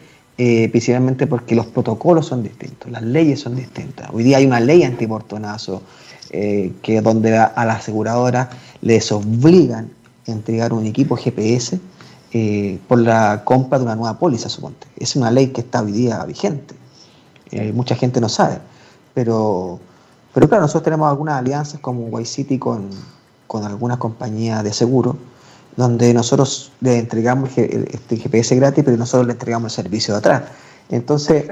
eh, principalmente porque los protocolos son distintos, las leyes son distintas. Hoy día hay una ley antiportonazo eh, que donde a, la aseguradora les obligan a entregar un equipo GPS eh, por la compra de una nueva póliza, suponte. Es una ley que está hoy día vigente. mucha gente no sabe, pero, pero claro, nosotros tenemos algunas alianzas como Y City con, con algunas compañías de seguro donde nosotros le entregamos este GPS gratis, pero nosotros le entregamos el servicio de atrás. Entonces,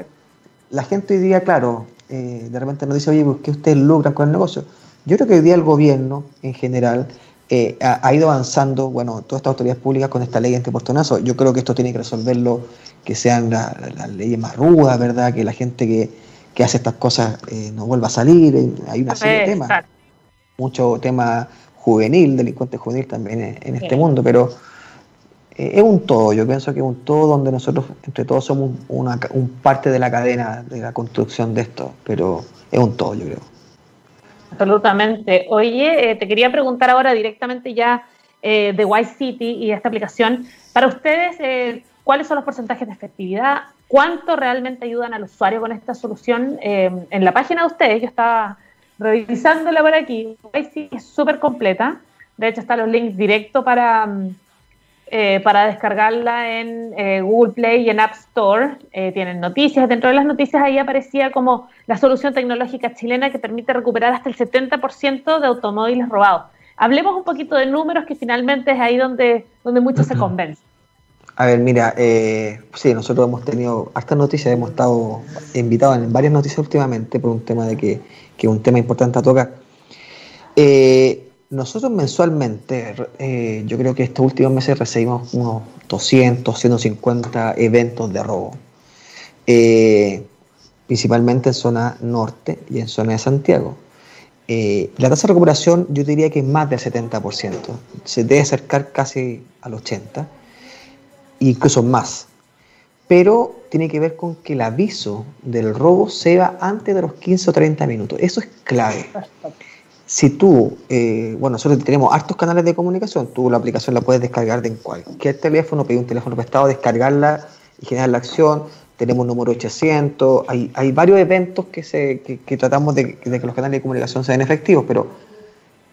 la gente hoy día, claro, eh, de repente nos dice, oye, ¿qué ustedes logran con el negocio? Yo creo que hoy día el gobierno, en general, eh, ha, ido avanzando, bueno, todas estas autoridades públicas con esta ley antiportonazo. Yo creo que esto tiene que resolverlo, que sean las leyes más rudas, ¿verdad? Que la gente que, hace estas cosas eh, no vuelva a salir. Hay una serie de temas. Mucho tema juvenil, delincuente juvenil también en, este mundo, pero eh, es un todo, yo pienso que es un todo donde nosotros entre todos somos una un parte de la cadena de la construcción de esto, pero es un todo, yo creo. Absolutamente. Oye, eh, te quería preguntar ahora directamente ya eh, de White City y esta aplicación. Para ustedes, ¿cuáles son los porcentajes de efectividad? ¿Cuánto realmente ayudan al usuario con esta solución? en la página de ustedes, yo estaba revisándola por aquí, es súper completa. De hecho, están los links directos para, mm, eh, para descargarla en eh, Google Play y en App Store. Eh, tienen noticias. Dentro de las noticias ahí aparecía como la solución tecnológica chilena que permite recuperar hasta el 70% de automóviles robados. Hablemos un poquito de números que finalmente es ahí donde, donde muchos se convencen. A ver, mira, sí, nosotros hemos tenido hartas noticias, hemos estado invitados en varias noticias últimamente por un tema de que que un tema importante a tocar. Eh, nosotros mensualmente, eh, yo creo que estos últimos meses recibimos unos 200, 150 eventos de robo, eh, principalmente en zona norte y en zona de Santiago. la tasa de recuperación yo diría que es más del 70%, se debe acercar casi al 80%, incluso más pero tiene que ver con que el aviso del robo se va antes de los 15 o 30 minutos. Eso es clave. Si tú, eh, bueno, nosotros tenemos hartos canales de comunicación, tú la aplicación la puedes descargar de cualquier teléfono, pedir un teléfono prestado, descargarla y generar la acción. Tenemos número 800, hay, hay varios eventos que, se, que, tratamos de, de que los canales de comunicación sean efectivos, pero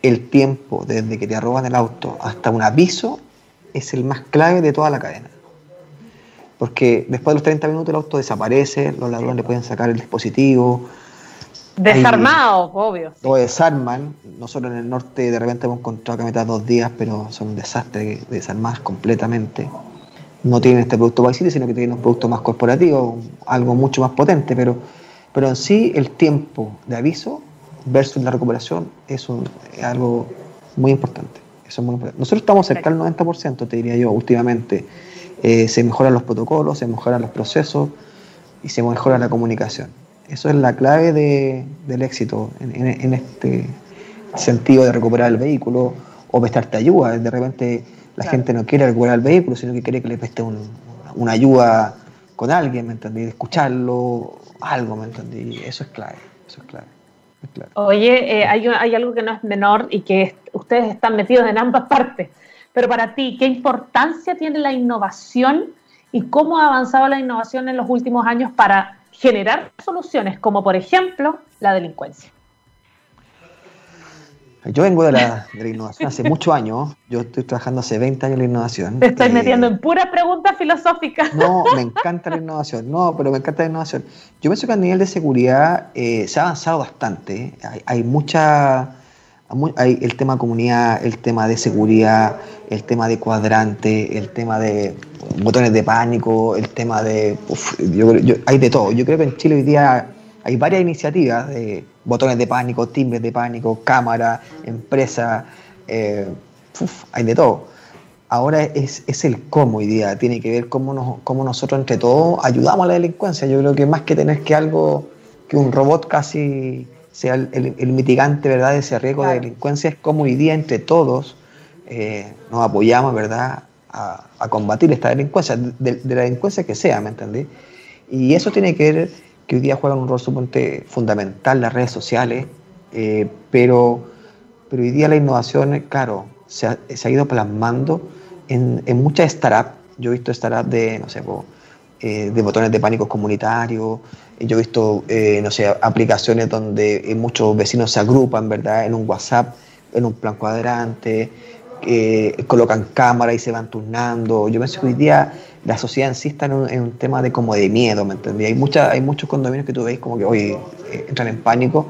el tiempo desde que te roban el auto hasta un aviso es el más clave de toda la cadena porque después de los 30 minutos el auto desaparece, los ladrones le pueden sacar el dispositivo. Desarmado, obvio. Lo desarman. Nosotros en el norte de repente hemos encontrado camionetas dos días, pero son un desastre desarmadas completamente. No tienen este producto Vice sino que tienen un producto más corporativo, algo mucho más potente, pero, pero en sí el tiempo de aviso versus la recuperación es, un, algo muy importante. Eso es muy importante. Nosotros estamos cerca del 90%, te diría yo, últimamente eh, se mejoran los protocolos, se mejoran los procesos y se mejora la comunicación. Eso es la clave del éxito en, este sentido de recuperar el vehículo o prestarte ayuda. De repente la gente no quiere recuperar el vehículo, sino que quiere que le preste una ayuda con alguien, ¿me entendí? Escucharlo, algo, ¿me entendí? Eso es clave, eso es clave. Oye, eh, hay, hay algo que no es menor y que ustedes están metidos en ambas partes pero para ti, ¿qué importancia tiene la innovación y cómo ha avanzado la innovación en los últimos años para generar soluciones como por ejemplo la delincuencia? Yo vengo de la, de la, innovación hace muchos años. Yo estoy trabajando hace 20 años en la innovación. Te estoy eh, metiendo en puras preguntas filosóficas. No, me encanta la innovación. No, pero me encanta la innovación. Yo pienso que a nivel de seguridad eh, se ha avanzado bastante. Hay, hay mucha. Hay el tema comunidad, el tema de seguridad, el tema de cuadrante, el tema de botones de pánico, el tema de. Yo, yo, hay de todo. Yo creo que en Chile hoy día hay varias iniciativas de botones de pánico, timbres de pánico, cámara, empresa, eh, hay de todo. Ahora es, es, el cómo hoy día, tiene que ver cómo, nos, cómo nosotros entre todos ayudamos a la delincuencia. Yo creo que más que tener que algo, que un robot casi sea el, el, mitigante ¿verdad? de ese riesgo de delincuencia, es cómo hoy día entre todos eh, nos apoyamos ¿verdad? A, a, combatir esta delincuencia, de, de, la delincuencia que sea, ¿me entendí? Y eso tiene que ver que hoy día juegan un rol suponte fundamental las redes sociales, eh, pero, pero hoy día la innovación, claro, se ha, se ha ido plasmando en, en, muchas startups. Yo he visto startups de, no sé, eh, de botones de pánico comunitarios, yo he visto, eh, no sé, aplicaciones donde muchos vecinos se agrupan, ¿verdad?, en un WhatsApp, en un plan cuadrante, colocan cámara y se van turnando. Yo pienso que hoy día la sociedad en sí está en un, tema de como de miedo, ¿me entendí? Hay, mucha, hay muchos condominios que tú veis como que hoy eh, entran en pánico,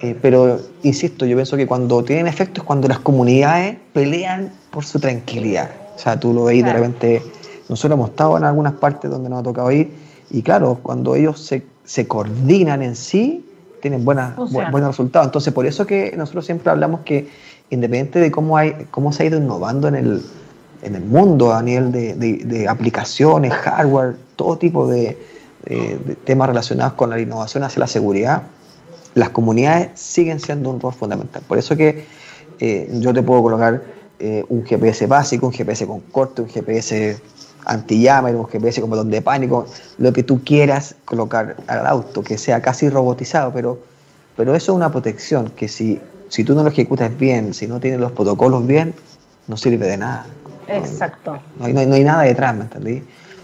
eh, pero insisto, yo pienso que cuando tienen efecto es cuando las comunidades pelean por su tranquilidad. O sea, tú lo veis de repente, nosotros hemos estado en algunas partes donde nos ha tocado ir, y claro, cuando ellos se, se coordinan en sí, tienen buenas, o sea. buenos resultados. Entonces, por eso que nosotros siempre hablamos que independiente de cómo, hay, cómo se ha ido innovando en el, en el mundo a nivel de, de, de aplicaciones, hardware, todo tipo de, de, temas relacionados con la innovación hacia la seguridad, las comunidades siguen siendo un rol fundamental. Por eso que eh, yo te puedo colocar eh, un GPS básico, un GPS con corte, un GPS anti-llama, un GPS con botón de pánico, lo que tú quieras colocar al auto, que sea casi robotizado, pero, pero eso es una protección que si, si tú no lo ejecutas bien, si no tienes los protocolos bien, no sirve de nada. Exacto. No hay, no hay, no hay nada detrás, ¿me entendí?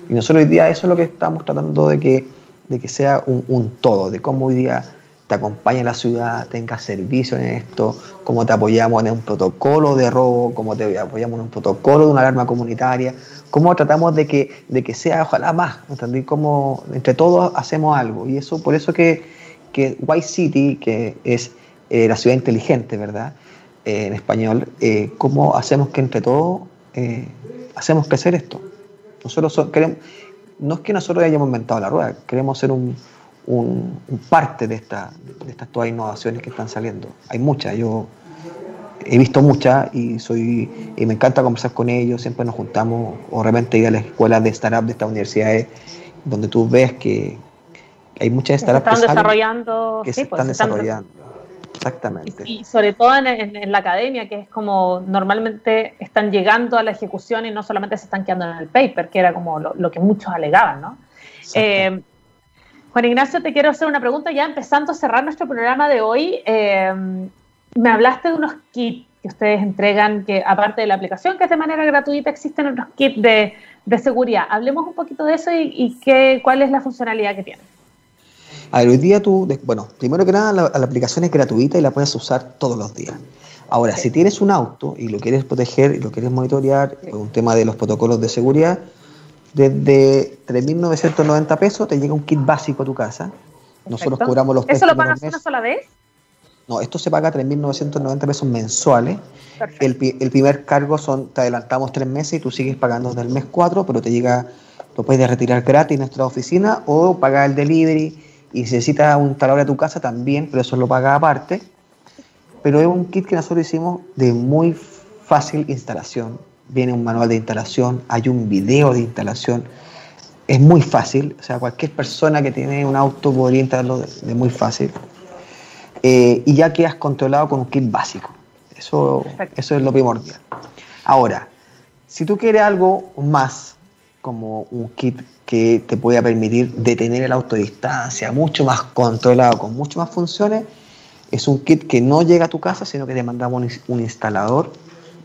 Y nosotros hoy día eso es lo que estamos tratando de que, de que sea un, un todo, de cómo hoy día te acompaña la ciudad, tenga servicio en esto, cómo te apoyamos en un protocolo de robo, cómo te apoyamos en un protocolo de una alarma comunitaria, cómo tratamos de que, de que sea ojalá más, ¿entendí? Cómo entre todos hacemos algo. Y eso, por eso que, que White City, que es eh, la ciudad inteligente, ¿verdad? Eh, en español, eh, cómo hacemos que entre todos hacemos crecer esto. Nosotros so, queremos, no es que nosotros hayamos inventado la rueda, queremos ser un, un, un parte de, esta, de estas todas innovaciones que están saliendo. Hay muchas, yo he visto muchas y soy y me encanta conversar con ellos, siempre nos juntamos o realmente ir a las escuelas de startup de estas universidades donde tú ves que hay muchas startups que, están que, desarrollando, que sí, se pues, están desarrollando. Exactamente. Y, sobre todo en, en, en, la academia, que es como normalmente están llegando a la ejecución y no solamente se están quedando en el paper, que era como lo, lo que muchos alegaban, ¿no? Eh, Juan Ignacio, te quiero hacer una pregunta ya empezando a cerrar nuestro programa de hoy. Eh, me hablaste de unos kits que ustedes entregan, que aparte de la aplicación, que es de manera gratuita, existen otros kits de, de seguridad. Hablemos un poquito de eso y, y qué, cuál es la funcionalidad que tienen. A ver, hoy día tú, bueno, primero que nada, la, la, aplicación es gratuita y la puedes usar todos los días. Ahora, sí. si tienes un auto y lo quieres proteger y lo quieres monitorear, un tema de los protocolos de seguridad, desde 3.990 pesos te llega un kit básico a tu casa. Perfecto. Nosotros cobramos los ¿Eso lo pagas una sola vez? No, esto se paga 3.990 pesos mensuales. El, el, primer cargo son, te adelantamos tres meses y tú sigues pagando desde el mes 4, pero te llega, lo puedes retirar gratis en nuestra oficina o pagar el delivery y si necesitas un taladro a tu casa también, pero eso lo paga aparte. Pero es un kit que nosotros hicimos de muy fácil instalación. Viene un manual de instalación, hay un video de instalación. Es muy fácil, o sea, cualquier persona que tiene un auto podría instalarlo de, de muy fácil. Eh, y ya quedas controlado con un kit básico. Eso, eso es lo primordial. Ahora, si tú quieres algo más, como un kit que te pueda permitir detener el auto a distancia, mucho más controlado, con mucho más funciones. Es un kit que no llega a tu casa, sino que te mandamos un, un instalador.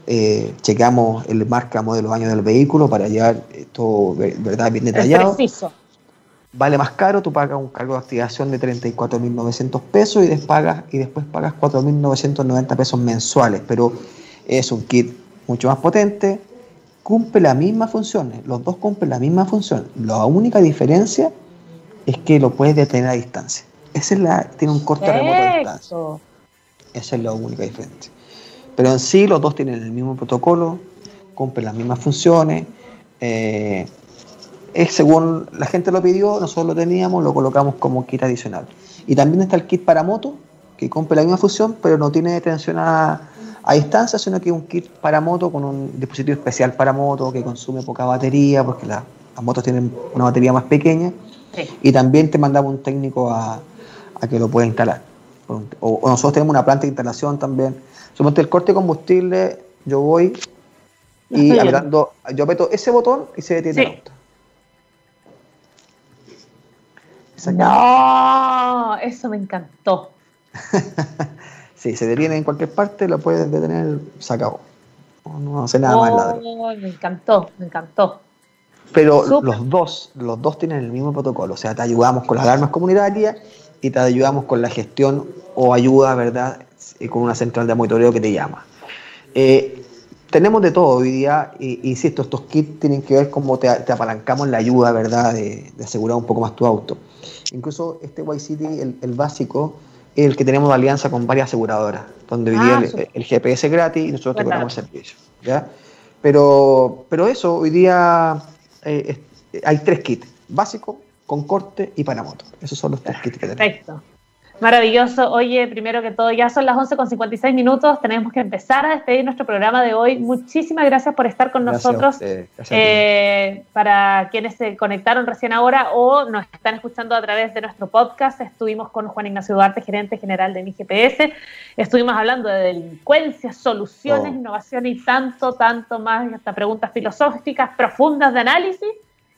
Eh, checamos el marca, modelo, año del vehículo para llevar todo, ¿verdad? Bien detallado. Preciso. vale más caro, tú pagas un cargo de activación de 34.900 pesos y después pagas, y después pagas 4.990 pesos mensuales, pero es un kit mucho más potente, cumple las mismas funciones, los dos cumplen la misma función, la única diferencia es que lo puedes detener a distancia. Esa es la, tiene un corte remoto a distancia. Esa es la única diferencia. Pero en sí los dos tienen el mismo protocolo, cumplen las mismas funciones. Eh, es según la gente lo pidió, nosotros lo teníamos, lo colocamos como kit adicional. Y también está el kit para moto, que cumple la misma función, pero no tiene detención a, distancia, sino que es un kit para moto con un dispositivo especial para moto que consume poca batería, porque las motos tienen una batería más pequeña. Y también te mandamos un técnico a, que lo pueda instalar. O, nosotros tenemos una planta de instalación también. Suponte el corte de combustible, yo voy y hablando, yo apreto ese botón y se detiene el auto. No, eso me encantó. sí, se detiene en cualquier parte, lo puedes detener, se acabó. No, hace nada más Me encantó, me encantó. Pero los dos, los dos tienen el mismo protocolo, o sea, te ayudamos con las alarmas comunitarias y te ayudamos con la gestión o ayuda, ¿verdad? Con una central de monitoreo que te llama. Eh, tenemos de todo hoy día, y, insisto, estos kits tienen que ver cómo te, apalancamos la ayuda, ¿verdad?, de, asegurar un poco más tu auto. Incluso este Y-City, el, básico, es el que tenemos de alianza con varias aseguradoras, donde hoy día ah, el, GPS es gratis y nosotros te cobramos el servicio. ¿ya? Pero, pero eso, hoy día eh, hay tres kits, básico, con corte y para moto. Esos son los tres kits que tenemos. Perfecto. Maravilloso. Oye, primero que todo, ya son las 11 con 56 minutos. Tenemos que empezar a despedir nuestro programa de hoy. Muchísimas gracias por estar con nosotros. Eh, para quienes se conectaron recién ahora o nos están escuchando a través de nuestro podcast, estuvimos con Juan Ignacio Duarte, gerente general de mi GPS. Estuvimos hablando de delincuencia, soluciones, oh. innovación y tanto, tanto más, hasta preguntas filosóficas profundas de análisis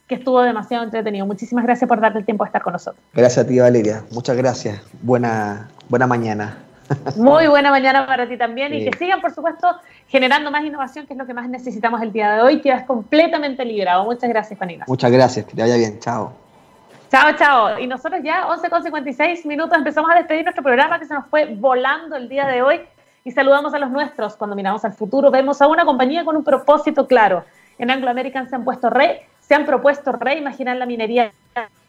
que estuvo demasiado entretenido. Muchísimas gracias por darte el tiempo de estar con nosotros. Gracias a ti, Valeria. Muchas gracias. Buena, buena mañana. Muy buena mañana para ti también y que sigan, por supuesto, generando más innovación, que es lo que más necesitamos el día de hoy. Quedas completamente librado. Muchas gracias, Juanina. Muchas gracias, que te vaya bien. Chao. Chao, chao. Y nosotros ya, 11 con 56 minutos, empezamos a despedir nuestro programa que se nos fue volando el día de hoy y saludamos a los nuestros. Cuando miramos al futuro, vemos a una compañía con un propósito claro. En Anglo American se han puesto re se han propuesto reimaginar la minería,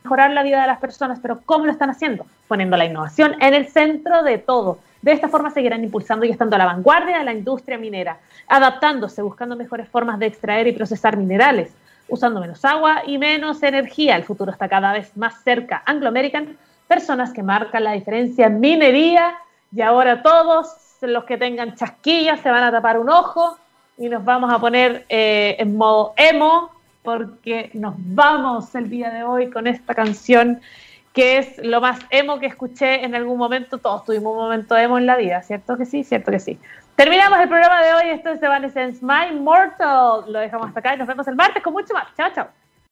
mejorar la vida de las personas, pero ¿cómo lo están haciendo? Poniendo la innovación en el centro de todo. De esta forma seguirán impulsando y estando a la vanguardia de la industria minera, adaptándose, buscando mejores formas de extraer y procesar minerales, usando menos agua y menos energía. El futuro está cada vez más cerca. Anglo American, personas que marcan la diferencia en minería y ahora todos los que tengan chasquillas se van a tapar un ojo y nos vamos a poner eh, en modo emo porque nos vamos el día de hoy con esta canción que es lo más emo que escuché en algún momento. Todos tuvimos un momento emo en la vida, ¿cierto que sí? ¿Cierto que sí? Terminamos el programa de hoy. Esto es Evanescence My Mortal. Lo dejamos hasta acá y nos vemos el martes con mucho más. Chao, chao.